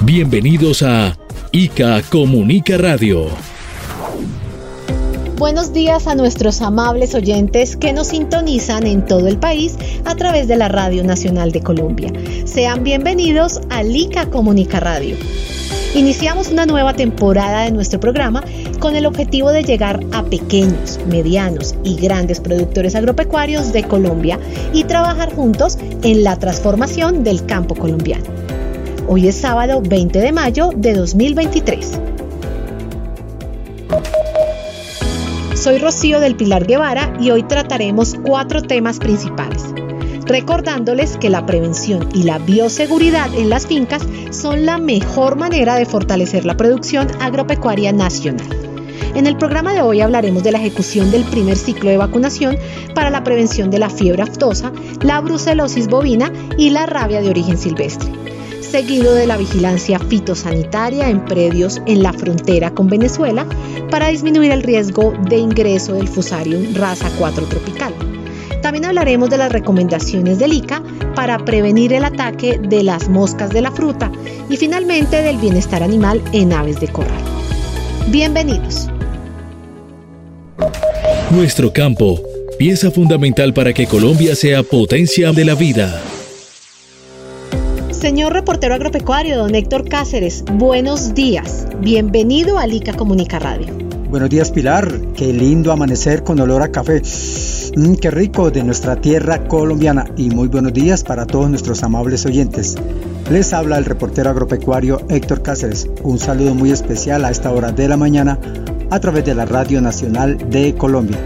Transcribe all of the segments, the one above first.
Bienvenidos a ICA Comunica Radio. Buenos días a nuestros amables oyentes que nos sintonizan en todo el país a través de la Radio Nacional de Colombia. Sean bienvenidos a ICA Comunica Radio. Iniciamos una nueva temporada de nuestro programa con el objetivo de llegar a pequeños, medianos y grandes productores agropecuarios de Colombia y trabajar juntos en la transformación del campo colombiano. Hoy es sábado 20 de mayo de 2023. Soy Rocío del Pilar Guevara y hoy trataremos cuatro temas principales. Recordándoles que la prevención y la bioseguridad en las fincas son la mejor manera de fortalecer la producción agropecuaria nacional. En el programa de hoy hablaremos de la ejecución del primer ciclo de vacunación para la prevención de la fiebre aftosa, la brucelosis bovina y la rabia de origen silvestre seguido de la vigilancia fitosanitaria en predios en la frontera con Venezuela para disminuir el riesgo de ingreso del Fusarium raza 4 tropical. También hablaremos de las recomendaciones del ICA para prevenir el ataque de las moscas de la fruta y finalmente del bienestar animal en aves de corral. Bienvenidos. Nuestro campo, pieza fundamental para que Colombia sea potencia de la vida. Señor reportero agropecuario, don Héctor Cáceres, buenos días. Bienvenido a Lica Comunica Radio. Buenos días, Pilar. Qué lindo amanecer con olor a café. Mm, qué rico de nuestra tierra colombiana. Y muy buenos días para todos nuestros amables oyentes. Les habla el reportero agropecuario Héctor Cáceres. Un saludo muy especial a esta hora de la mañana a través de la Radio Nacional de Colombia.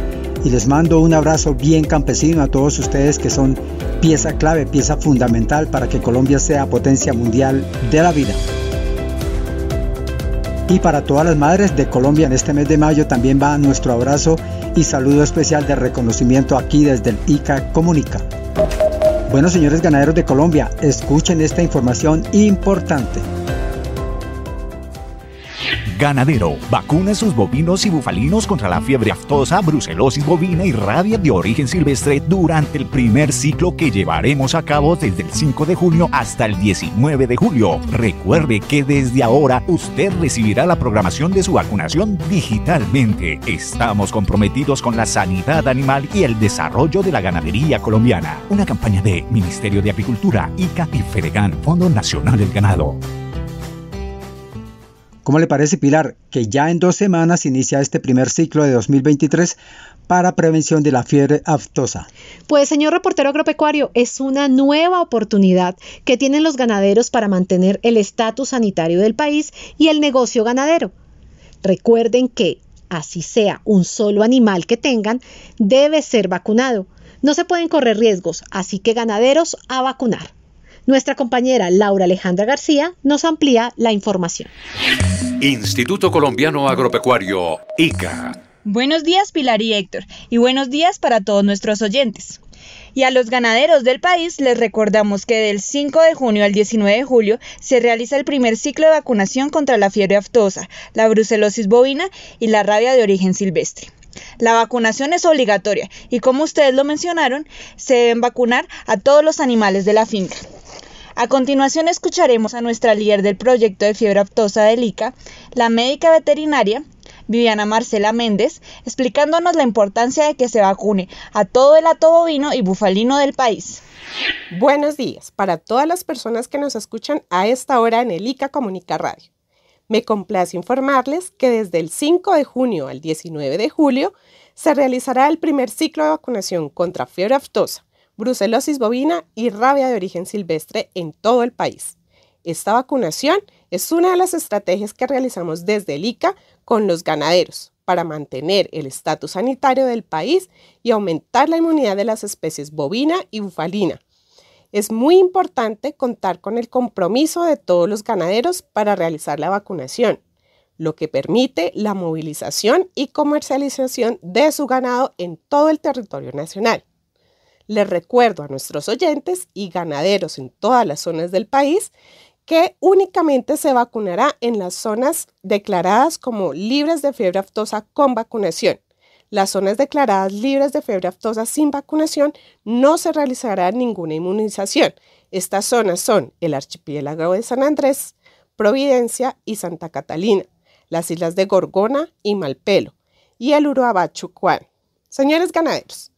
Y les mando un abrazo bien campesino a todos ustedes que son pieza clave, pieza fundamental para que Colombia sea potencia mundial de la vida. Y para todas las madres de Colombia en este mes de mayo también va nuestro abrazo y saludo especial de reconocimiento aquí desde el ICA Comunica. Bueno, señores ganaderos de Colombia, escuchen esta información importante. Ganadero, vacuna sus bovinos y bufalinos contra la fiebre aftosa, brucelosis bovina y rabia de origen silvestre durante el primer ciclo que llevaremos a cabo desde el 5 de junio hasta el 19 de julio. Recuerde que desde ahora usted recibirá la programación de su vacunación digitalmente. Estamos comprometidos con la sanidad animal y el desarrollo de la ganadería colombiana. Una campaña de Ministerio de Agricultura, ICA y Fedegan, Fondo Nacional del Ganado. ¿Cómo le parece, Pilar, que ya en dos semanas inicia este primer ciclo de 2023 para prevención de la fiebre aftosa? Pues, señor reportero agropecuario, es una nueva oportunidad que tienen los ganaderos para mantener el estatus sanitario del país y el negocio ganadero. Recuerden que, así sea un solo animal que tengan, debe ser vacunado. No se pueden correr riesgos, así que ganaderos a vacunar. Nuestra compañera Laura Alejandra García nos amplía la información. Instituto Colombiano Agropecuario, ICA. Buenos días Pilar y Héctor, y buenos días para todos nuestros oyentes. Y a los ganaderos del país les recordamos que del 5 de junio al 19 de julio se realiza el primer ciclo de vacunación contra la fiebre aftosa, la brucelosis bovina y la rabia de origen silvestre. La vacunación es obligatoria y como ustedes lo mencionaron, se deben vacunar a todos los animales de la finca. A continuación escucharemos a nuestra líder del proyecto de fiebre aftosa del ICA, la médica veterinaria Viviana Marcela Méndez, explicándonos la importancia de que se vacune a todo el hato bovino y bufalino del país. Buenos días para todas las personas que nos escuchan a esta hora en el ICA Comunica Radio. Me complace informarles que desde el 5 de junio al 19 de julio se realizará el primer ciclo de vacunación contra fiebre aftosa, brucelosis bovina y rabia de origen silvestre en todo el país. Esta vacunación es una de las estrategias que realizamos desde el ICA con los ganaderos para mantener el estatus sanitario del país y aumentar la inmunidad de las especies bovina y bufalina. Es muy importante contar con el compromiso de todos los ganaderos para realizar la vacunación, lo que permite la movilización y comercialización de su ganado en todo el territorio nacional. Les recuerdo a nuestros oyentes y ganaderos en todas las zonas del país que únicamente se vacunará en las zonas declaradas como libres de fiebre aftosa con vacunación. Las zonas declaradas libres de fiebre aftosa sin vacunación no se realizará ninguna inmunización. Estas zonas son el archipiélago de San Andrés, Providencia y Santa Catalina, las islas de Gorgona y Malpelo y el Uruabachucuán. Señores ganaderos,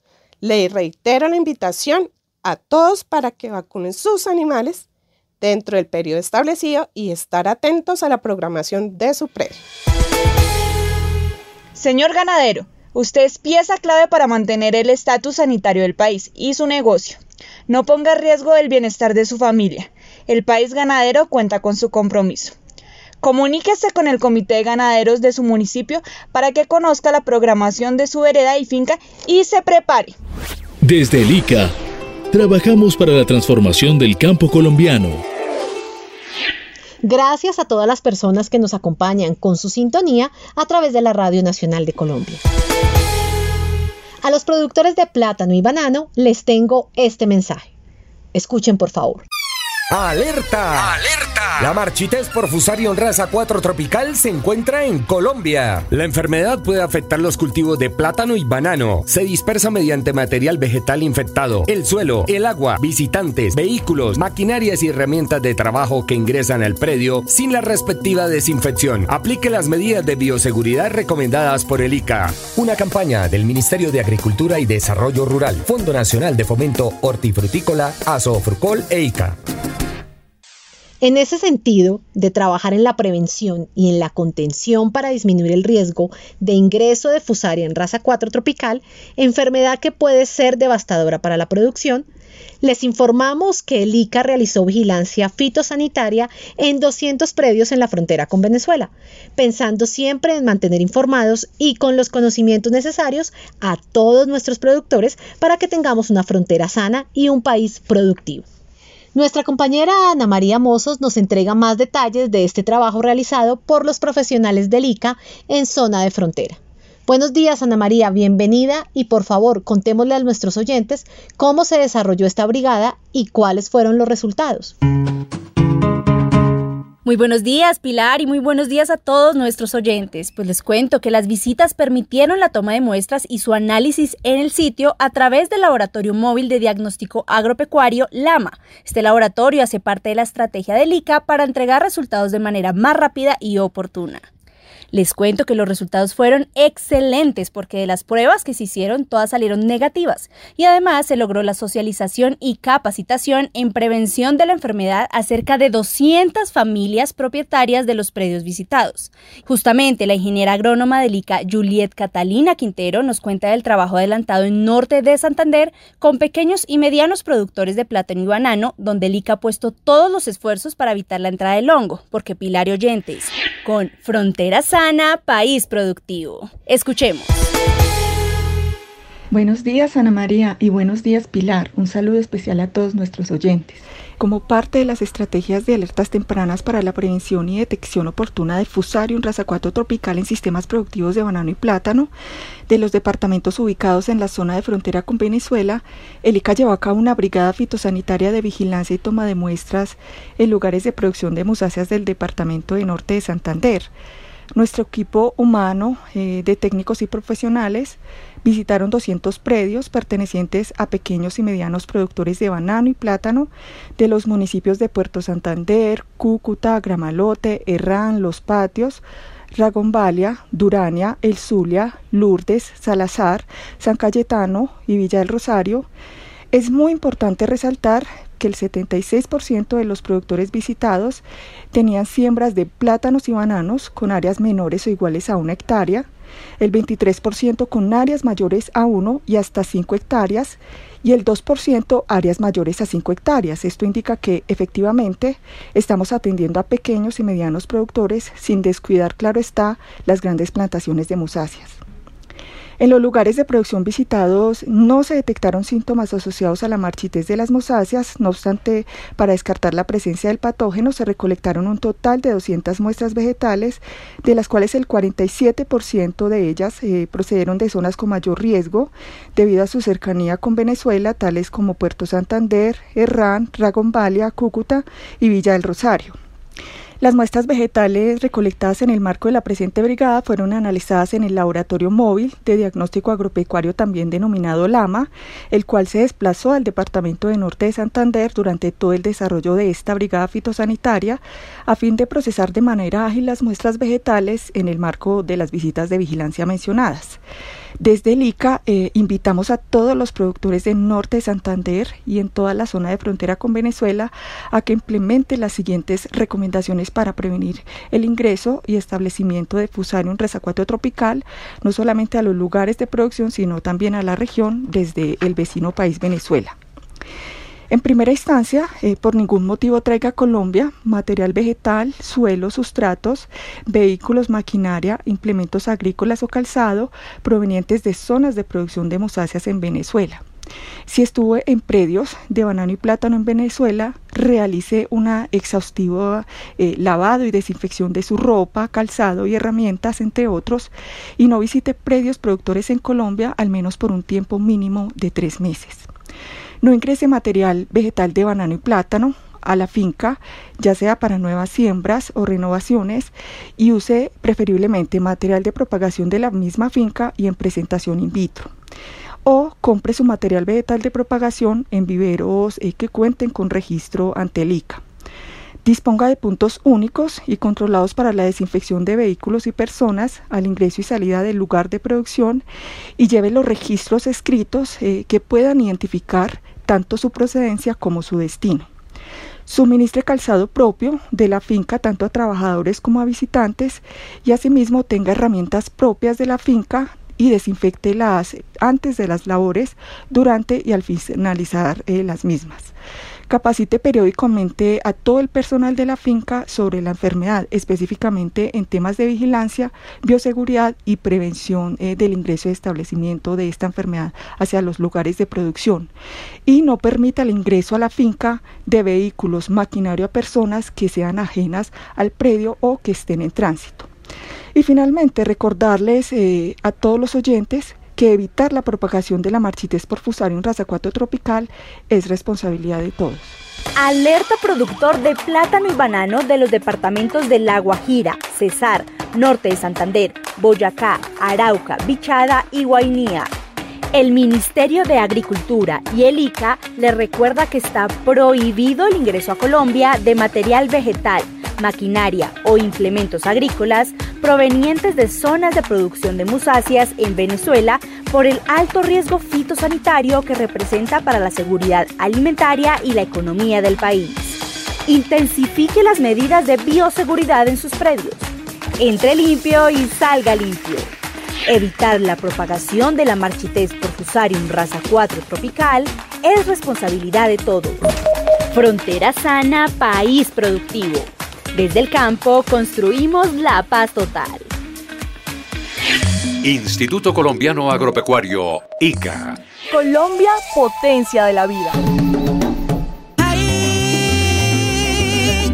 le reitero la invitación a todos para que vacunen sus animales dentro del periodo establecido y estar atentos a la programación de su predio. Señor ganadero, usted es pieza clave para mantener el estatus sanitario del país y su negocio. No ponga en riesgo el bienestar de su familia. El país ganadero cuenta con su compromiso. Comuníquese con el comité de ganaderos de su municipio para que conozca la programación de su vereda y finca y se prepare. Desde el ICA, trabajamos para la transformación del campo colombiano Gracias a todas las personas que nos acompañan con su sintonía a través de la Radio Nacional de Colombia. A los productores de plátano y banano les tengo este mensaje. Escuchen por favor. ¡Alerta! ¡Alerta! La marchitez por Fusarium raza 4 tropical se encuentra en Colombia. La enfermedad puede afectar los cultivos de plátano y banano. Se dispersa mediante material vegetal infectado, el suelo, el agua, visitantes, vehículos, maquinarias y herramientas de trabajo que ingresan al predio sin la respectiva desinfección. Aplique las medidas de bioseguridad recomendadas por el ICA. Una campaña del Ministerio de Agricultura y Desarrollo Rural, Fondo Nacional de Fomento Hortifrutícola, Asofrucol e ICA. En ese sentido, de trabajar en la prevención y en la contención para disminuir el riesgo de ingreso de fusaria en raza 4 tropical, enfermedad que puede ser devastadora para la producción, les informamos que el ICA realizó vigilancia fitosanitaria en 200 predios en la frontera con Venezuela, pensando siempre en mantener informados y con los conocimientos necesarios a todos nuestros productores para que tengamos una frontera sana y un país productivo. Nuestra compañera Ana María Mozos nos entrega más detalles de este trabajo realizado por los profesionales del ICA en zona de frontera. Buenos días, Ana María, bienvenida y por favor contémosle a nuestros oyentes cómo se desarrolló esta brigada y cuáles fueron los resultados. Muy buenos días, Pilar, y muy buenos días a todos nuestros oyentes. Pues les cuento que las visitas permitieron la toma de muestras y su análisis en el sitio a través del Laboratorio Móvil de Diagnóstico Agropecuario LAMA. Este laboratorio hace parte de la estrategia del ICA para entregar resultados de manera más rápida y oportuna. Les cuento que los resultados fueron excelentes porque de las pruebas que se hicieron todas salieron negativas y además se logró la socialización y capacitación en prevención de la enfermedad a cerca de 200 familias propietarias de los predios visitados. Justamente la ingeniera agrónoma del ICA Juliet Catalina Quintero nos cuenta del trabajo adelantado en norte de Santander con pequeños y medianos productores de plátano y banano donde el ICA ha puesto todos los esfuerzos para evitar la entrada del hongo porque Pilar y Oyentes con Fronteras País Productivo. Escuchemos. Buenos días Ana María y buenos días Pilar. Un saludo especial a todos nuestros oyentes. Como parte de las estrategias de alertas tempranas para la prevención y detección oportuna de Fusarium raza 4 tropical en sistemas productivos de banano y plátano de los departamentos ubicados en la zona de frontera con Venezuela, el ICA llevó a cabo una brigada fitosanitaria de vigilancia y toma de muestras en lugares de producción de musáceas del departamento de norte de Santander. Nuestro equipo humano eh, de técnicos y profesionales visitaron 200 predios pertenecientes a pequeños y medianos productores de banano y plátano de los municipios de Puerto Santander, Cúcuta, Gramalote, Herrán, Los Patios, Ragombalia, Durania, El Zulia, Lourdes, Salazar, San Cayetano y Villa del Rosario. Es muy importante resaltar que el 76% de los productores visitados tenían siembras de plátanos y bananos con áreas menores o iguales a una hectárea, el 23% con áreas mayores a 1 y hasta 5 hectáreas y el 2% áreas mayores a 5 hectáreas. Esto indica que efectivamente estamos atendiendo a pequeños y medianos productores sin descuidar, claro está, las grandes plantaciones de musáceas. En los lugares de producción visitados no se detectaron síntomas asociados a la marchitez de las mosáceas, no obstante, para descartar la presencia del patógeno se recolectaron un total de 200 muestras vegetales, de las cuales el 47% de ellas eh, procedieron de zonas con mayor riesgo debido a su cercanía con Venezuela, tales como Puerto Santander, Herrán, Ragombalia, Cúcuta y Villa del Rosario. Las muestras vegetales recolectadas en el marco de la presente brigada fueron analizadas en el Laboratorio Móvil de Diagnóstico Agropecuario también denominado LAMA, el cual se desplazó al Departamento de Norte de Santander durante todo el desarrollo de esta brigada fitosanitaria a fin de procesar de manera ágil las muestras vegetales en el marco de las visitas de vigilancia mencionadas. Desde el ICA eh, invitamos a todos los productores del norte de Santander y en toda la zona de frontera con Venezuela a que implementen las siguientes recomendaciones para prevenir el ingreso y establecimiento de Fusarium resacuato tropical, no solamente a los lugares de producción, sino también a la región desde el vecino país Venezuela. En primera instancia, eh, por ningún motivo traiga a Colombia material vegetal, suelo, sustratos, vehículos, maquinaria, implementos agrícolas o calzado provenientes de zonas de producción de mosáceas en Venezuela. Si estuvo en predios de banano y plátano en Venezuela, realice una exhaustiva eh, lavado y desinfección de su ropa, calzado y herramientas, entre otros, y no visite predios productores en Colombia al menos por un tiempo mínimo de tres meses. No ingrese material vegetal de banano y plátano a la finca, ya sea para nuevas siembras o renovaciones, y use preferiblemente material de propagación de la misma finca y en presentación in vitro. O compre su material vegetal de propagación en viveros eh, que cuenten con registro ante el ICA. Disponga de puntos únicos y controlados para la desinfección de vehículos y personas al ingreso y salida del lugar de producción y lleve los registros escritos eh, que puedan identificar tanto su procedencia como su destino. Suministre calzado propio de la finca tanto a trabajadores como a visitantes y asimismo tenga herramientas propias de la finca y desinfectelas antes de las labores, durante y al finalizar eh, las mismas. Capacite periódicamente a todo el personal de la finca sobre la enfermedad, específicamente en temas de vigilancia, bioseguridad y prevención eh, del ingreso y establecimiento de esta enfermedad hacia los lugares de producción. Y no permita el ingreso a la finca de vehículos, maquinaria a personas que sean ajenas al predio o que estén en tránsito. Y finalmente, recordarles eh, a todos los oyentes que evitar la propagación de la marchitez por fusarium razacuato tropical es responsabilidad de todos. Alerta productor de plátano y banano de los departamentos de La Guajira, Cesar, Norte de Santander, Boyacá, Arauca, Bichada y Guainía. El Ministerio de Agricultura y el ICA le recuerda que está prohibido el ingreso a Colombia de material vegetal maquinaria o implementos agrícolas provenientes de zonas de producción de musáceas en Venezuela por el alto riesgo fitosanitario que representa para la seguridad alimentaria y la economía del país. Intensifique las medidas de bioseguridad en sus predios. Entre limpio y salga limpio. Evitar la propagación de la marchitez por Fusarium raza 4 tropical es responsabilidad de todos. Frontera sana, país productivo. Desde el campo construimos la paz total. Instituto Colombiano Agropecuario, ICA. Colombia, potencia de la vida. Ay,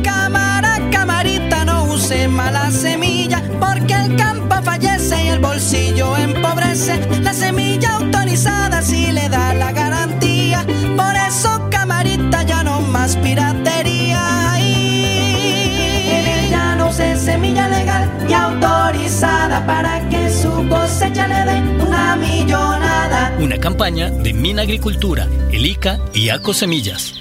cámara, camarita, no use mala semilla, porque el campo fallece y el bolsillo empobrece. La semilla autorizada sí le da para que su cosecha le dé una millonada. Una campaña de Mina Agricultura, el ICA y ACO Semillas.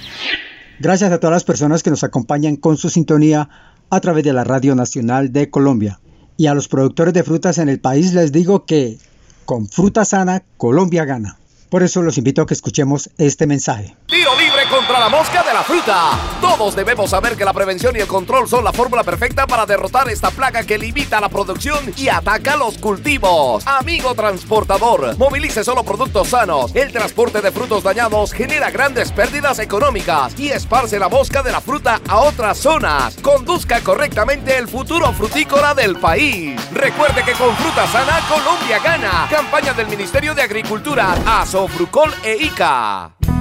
Gracias a todas las personas que nos acompañan con su sintonía a través de la Radio Nacional de Colombia. Y a los productores de frutas en el país les digo que con fruta sana, Colombia gana. Por eso los invito a que escuchemos este mensaje. Tiro libre contra la mosca de fruta. Todos debemos saber que la prevención y el control son la fórmula perfecta para derrotar esta plaga que limita la producción y ataca los cultivos. Amigo transportador, movilice solo productos sanos. El transporte de frutos dañados genera grandes pérdidas económicas y esparce la mosca de la fruta a otras zonas. Conduzca correctamente el futuro frutícola del país. Recuerde que con fruta sana Colombia gana. Campaña del Ministerio de Agricultura, Asofrucol e ICA.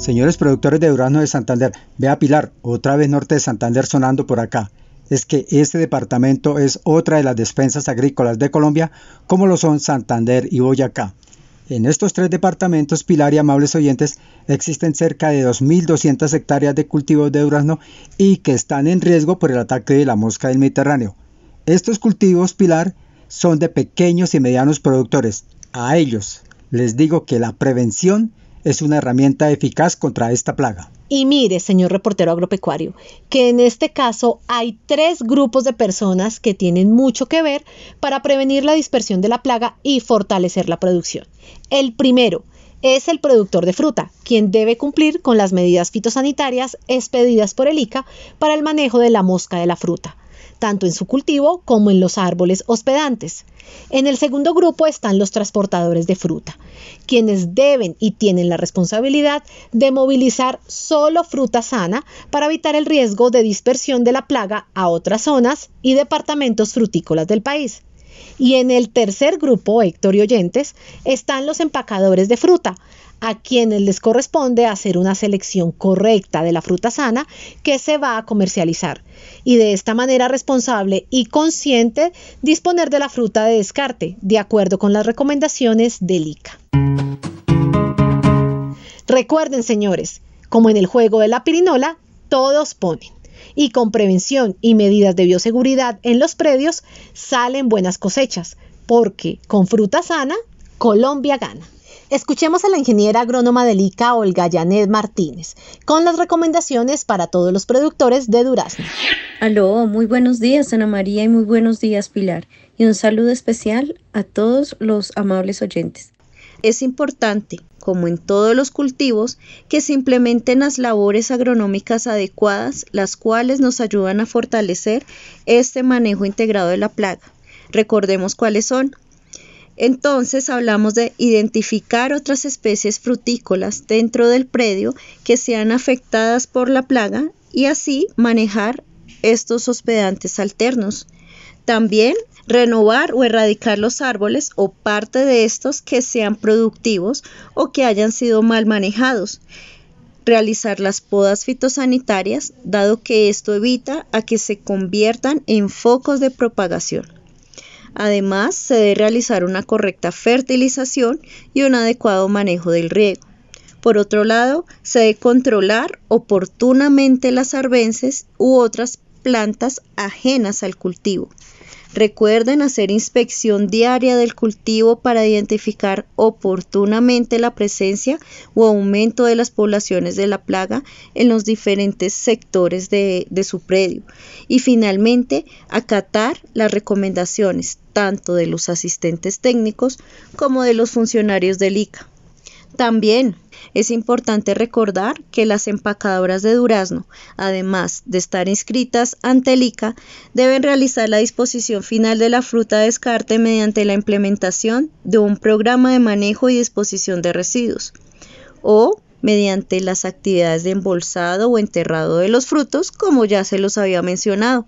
Señores productores de durazno de Santander, vea Pilar, otra vez norte de Santander sonando por acá. Es que este departamento es otra de las despensas agrícolas de Colombia, como lo son Santander y Boyacá. En estos tres departamentos, Pilar y amables oyentes, existen cerca de 2.200 hectáreas de cultivos de durazno y que están en riesgo por el ataque de la mosca del Mediterráneo. Estos cultivos, Pilar, son de pequeños y medianos productores. A ellos les digo que la prevención es una herramienta eficaz contra esta plaga. Y mire, señor reportero agropecuario, que en este caso hay tres grupos de personas que tienen mucho que ver para prevenir la dispersión de la plaga y fortalecer la producción. El primero es el productor de fruta, quien debe cumplir con las medidas fitosanitarias expedidas por el ICA para el manejo de la mosca de la fruta tanto en su cultivo como en los árboles hospedantes. En el segundo grupo están los transportadores de fruta, quienes deben y tienen la responsabilidad de movilizar solo fruta sana para evitar el riesgo de dispersión de la plaga a otras zonas y departamentos frutícolas del país. Y en el tercer grupo, Héctor y oyentes, están los empacadores de fruta, a quienes les corresponde hacer una selección correcta de la fruta sana que se va a comercializar y de esta manera responsable y consciente disponer de la fruta de descarte de acuerdo con las recomendaciones del ICA. Recuerden señores, como en el juego de la pirinola, todos ponen y con prevención y medidas de bioseguridad en los predios salen buenas cosechas, porque con fruta sana, Colombia gana. Escuchemos a la ingeniera agrónoma del ICA, Olga Yanet Martínez, con las recomendaciones para todos los productores de durazno. Aló, muy buenos días Ana María y muy buenos días Pilar. Y un saludo especial a todos los amables oyentes. Es importante, como en todos los cultivos, que se implementen las labores agronómicas adecuadas, las cuales nos ayudan a fortalecer este manejo integrado de la plaga. Recordemos cuáles son entonces hablamos de identificar otras especies frutícolas dentro del predio que sean afectadas por la plaga y así manejar estos hospedantes alternos. También renovar o erradicar los árboles o parte de estos que sean productivos o que hayan sido mal manejados. Realizar las podas fitosanitarias, dado que esto evita a que se conviertan en focos de propagación. Además, se debe realizar una correcta fertilización y un adecuado manejo del riego. Por otro lado, se debe controlar oportunamente las arbences u otras plantas ajenas al cultivo. Recuerden hacer inspección diaria del cultivo para identificar oportunamente la presencia o aumento de las poblaciones de la plaga en los diferentes sectores de, su predio. Y finalmente, acatar las recomendaciones tanto de los asistentes técnicos como de los funcionarios del ICA. También es importante recordar que las empacadoras de durazno, además de estar inscritas ante el ICA, deben realizar la disposición final de la fruta de descarte mediante la implementación de un programa de manejo y disposición de residuos o mediante las actividades de embolsado o enterrado de los frutos, como ya se los había mencionado,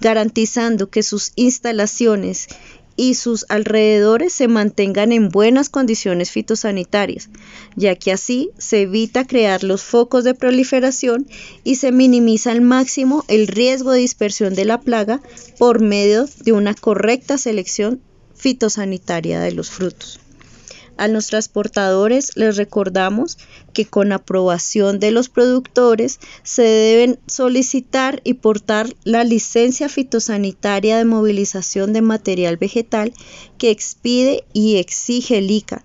garantizando que sus instalaciones y sus alrededores se mantengan en buenas condiciones fitosanitarias, ya que así se evita crear los focos de proliferación y se minimiza al máximo el riesgo de dispersión de la plaga por medio de una correcta selección fitosanitaria de los frutos. A los transportadores les recordamos que con aprobación de los productores se deben solicitar y portar la licencia fitosanitaria de movilización de material vegetal que expide y exige el ICA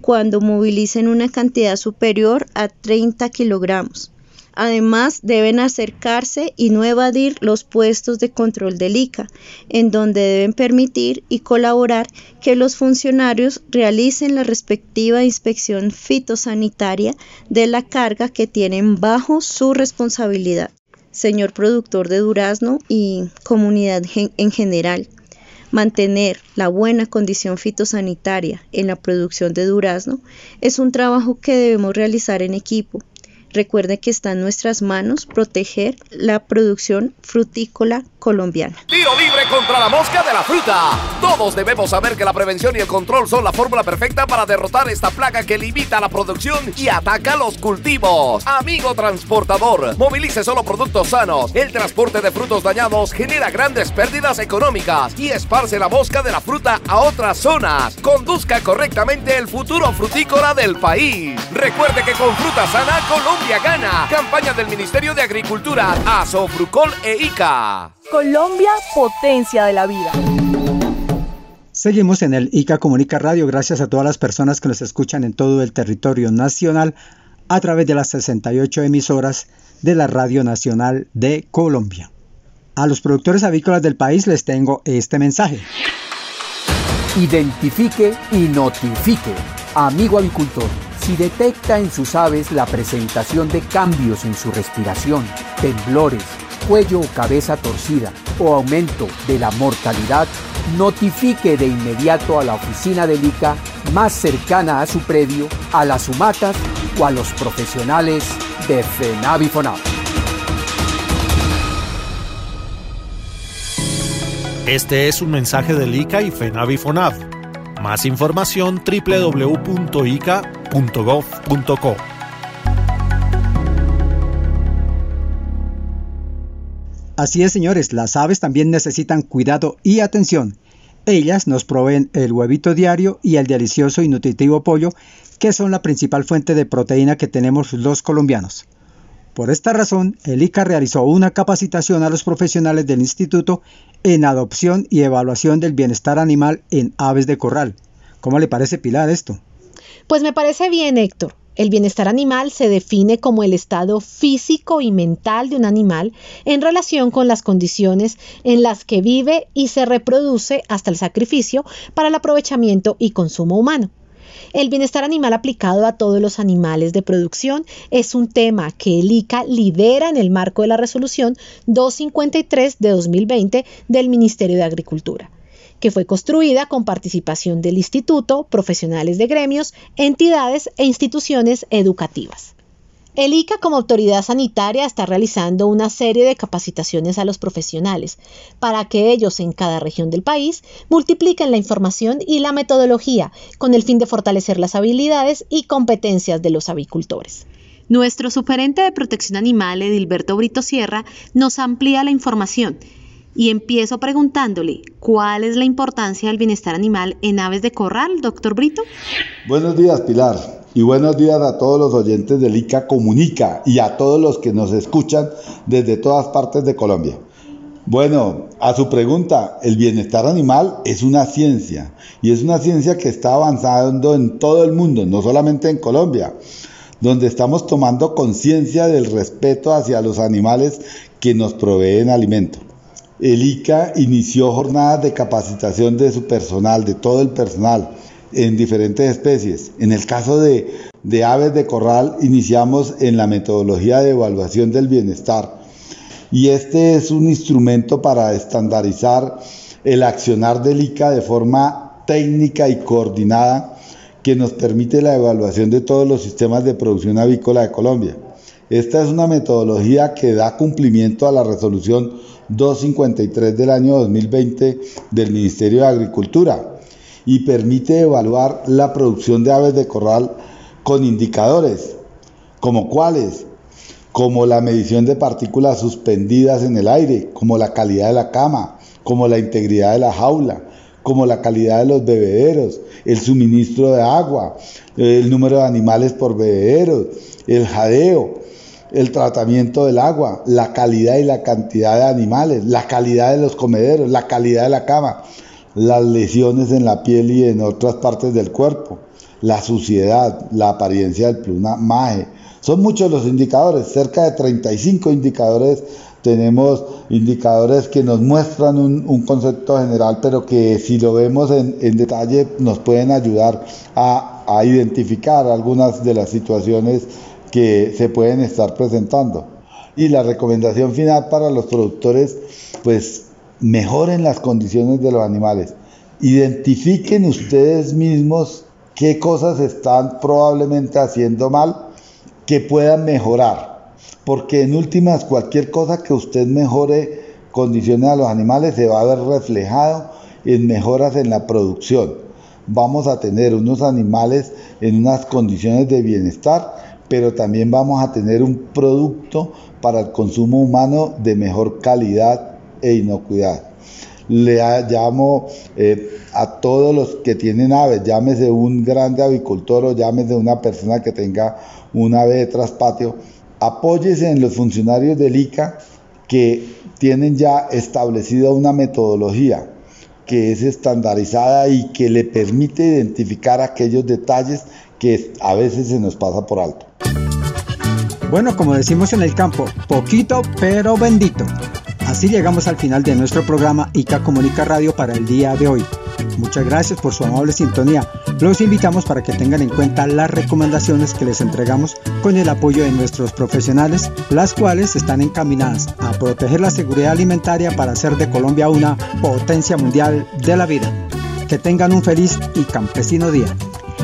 cuando movilicen una cantidad superior a 30 kilogramos. Además, deben acercarse y no evadir los puestos de control del ICA, en donde deben permitir y colaborar que los funcionarios realicen la respectiva inspección fitosanitaria de la carga que tienen bajo su responsabilidad. Señor productor de durazno y comunidad en general, mantener la buena condición fitosanitaria en la producción de durazno es un trabajo que debemos realizar en equipo Recuerde que está en nuestras manos proteger la producción frutícola colombiana. Tiro libre contra la mosca de la fruta. Todos debemos saber que la prevención y el control son la fórmula perfecta para derrotar esta plaga que limita la producción y ataca los cultivos. Amigo transportador, movilice solo productos sanos. El transporte de frutos dañados genera grandes pérdidas económicas y esparce la mosca de la fruta a otras zonas. Conduzca correctamente el futuro frutícola del país. Recuerde que con fruta sana, Colombia gana. Campaña del Ministerio de Agricultura, Asofrucol e ICA. Colombia, potencia de la vida. Seguimos en el ICA Comunica Radio. Gracias a todas las personas que nos escuchan en todo el territorio nacional a través de las 68 emisoras de la Radio Nacional de Colombia. A los productores avícolas del país les tengo este mensaje. Identifique y notifique. Amigo avicultor si detecta en sus aves la presentación de cambios en su respiración, temblores, cuello o cabeza torcida o aumento de la mortalidad, notifique de inmediato a la oficina del ICA más cercana a su predio, a las sumatas o a los profesionales de FENAVIFONAV. Este es un mensaje del ICA y FENAVIFONAV más información www.ica.gov.co. Así es, señores, las aves también necesitan cuidado y atención. Ellas nos proveen el huevito diario y el delicioso y nutritivo pollo, que son la principal fuente de proteína que tenemos los colombianos. Por esta razón, el ICA realizó una capacitación a los profesionales del instituto en adopción y evaluación del bienestar animal en aves de corral. ¿Cómo le parece Pilar esto? Pues me parece bien, Héctor. El bienestar animal se define como el estado físico y mental de un animal en relación con las condiciones en las que vive y se reproduce hasta el sacrificio para el aprovechamiento y consumo humano. El bienestar animal aplicado a todos los animales de producción es un tema que el ICA lidera en el marco de la resolución 253 de 2020 del Ministerio de Agricultura que fue construida con participación del instituto, profesionales de gremios, entidades e instituciones educativas. El ICA como autoridad sanitaria está realizando una serie de capacitaciones a los profesionales para que ellos en cada región del país multipliquen la información y la metodología con el fin de fortalecer las habilidades y competencias de los avicultores. Nuestro superente de protección animal, Edilberto Brito Sierra, nos amplía la información y empiezo preguntándole cuál es la importancia del bienestar animal en aves de corral, doctor Brito. Buenos días, Pilar. Y buenos días a todos los oyentes del ICA Comunica y a todos los que nos escuchan desde todas partes de Colombia. Bueno, a su pregunta, el bienestar animal es una ciencia y es una ciencia que está avanzando en todo el mundo, no solamente en Colombia, donde estamos tomando conciencia del respeto hacia los animales que nos proveen alimento. El ICA inició jornadas de capacitación de su personal, de todo el personal, en diferentes especies. En el caso de, aves de corral, iniciamos en la metodología de evaluación del bienestar. Y este es un instrumento para estandarizar el accionar del ICA de forma técnica y coordinada que nos permite la evaluación de todos los sistemas de producción avícola de Colombia. Esta es una metodología que da cumplimiento a la resolución 253 del año 2020 del Ministerio de Agricultura y permite evaluar la producción de aves de corral con indicadores, como cuáles, como la medición de partículas suspendidas en el aire, como la calidad de la cama, como la integridad de la jaula, como la calidad de los bebederos, el suministro de agua, el número de animales por bebederos, el jadeo, el tratamiento del agua, la calidad y la cantidad de animales, la calidad de los comederos, la calidad de la cama, las lesiones en la piel y en otras partes del cuerpo, la suciedad, la apariencia del plumaje, Son muchos los indicadores, cerca de 35 indicadores. Tenemos indicadores que nos muestran un, concepto general, pero que si lo vemos en, detalle nos pueden ayudar a, a identificar algunas de las situaciones que se pueden estar presentando. Y la recomendación final para los productores, pues mejoren las condiciones de los animales. Identifiquen ustedes mismos qué cosas están probablemente haciendo mal que puedan mejorar. Porque en últimas, cualquier cosa que usted mejore condiciones a los animales se va a ver reflejado en mejoras en la producción. Vamos a tener unos animales en unas condiciones de bienestar, pero también vamos a tener un producto para el consumo humano de mejor calidad e inocuidad. Le llamo eh, a todos los que tienen aves, llámese un grande avicultor o llámese una persona que tenga un ave de traspatio, apóyese en los funcionarios del ICA que tienen ya establecida una metodología que es estandarizada y que le permite identificar aquellos detalles que a veces se nos pasa por alto. Bueno, como decimos en el campo, poquito pero bendito. Así llegamos al final de nuestro programa ICA Comunica Radio para el día de hoy. Muchas gracias por su amable sintonía. Los invitamos para que tengan en cuenta las recomendaciones que les entregamos con el apoyo de nuestros profesionales, las cuales están encaminadas a proteger la seguridad alimentaria para hacer de Colombia una potencia mundial de la vida. Que tengan un feliz y campesino día.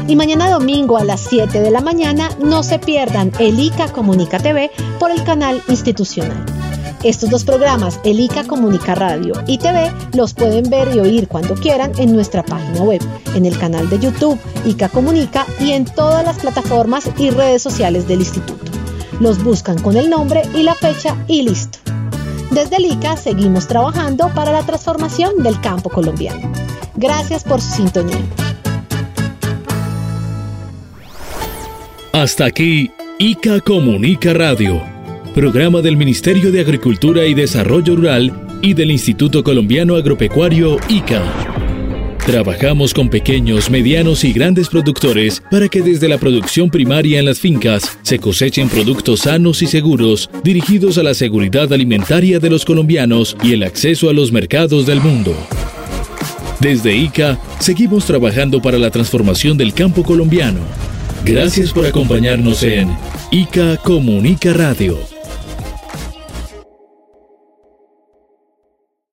Y mañana domingo a las 7 de la mañana no se pierdan el ICA Comunica TV por el canal institucional. Estos dos programas, el ICA Comunica Radio y TV, los pueden ver y oír cuando quieran en nuestra página web, en el canal de YouTube ICA Comunica y en todas las plataformas y redes sociales del instituto. Los buscan con el nombre y la fecha y listo. Desde el ICA seguimos trabajando para la transformación del campo colombiano. Gracias por su sintonía. Hasta aquí, ICA Comunica Radio, programa del Ministerio de Agricultura y Desarrollo Rural y del Instituto Colombiano Agropecuario ICA. Trabajamos con pequeños, medianos y grandes productores para que desde la producción primaria en las fincas se cosechen productos sanos y seguros dirigidos a la seguridad alimentaria de los colombianos y el acceso a los mercados del mundo. Desde ICA seguimos trabajando para la transformación del campo colombiano Gracias por acompañarnos en ICA Comunica Radio.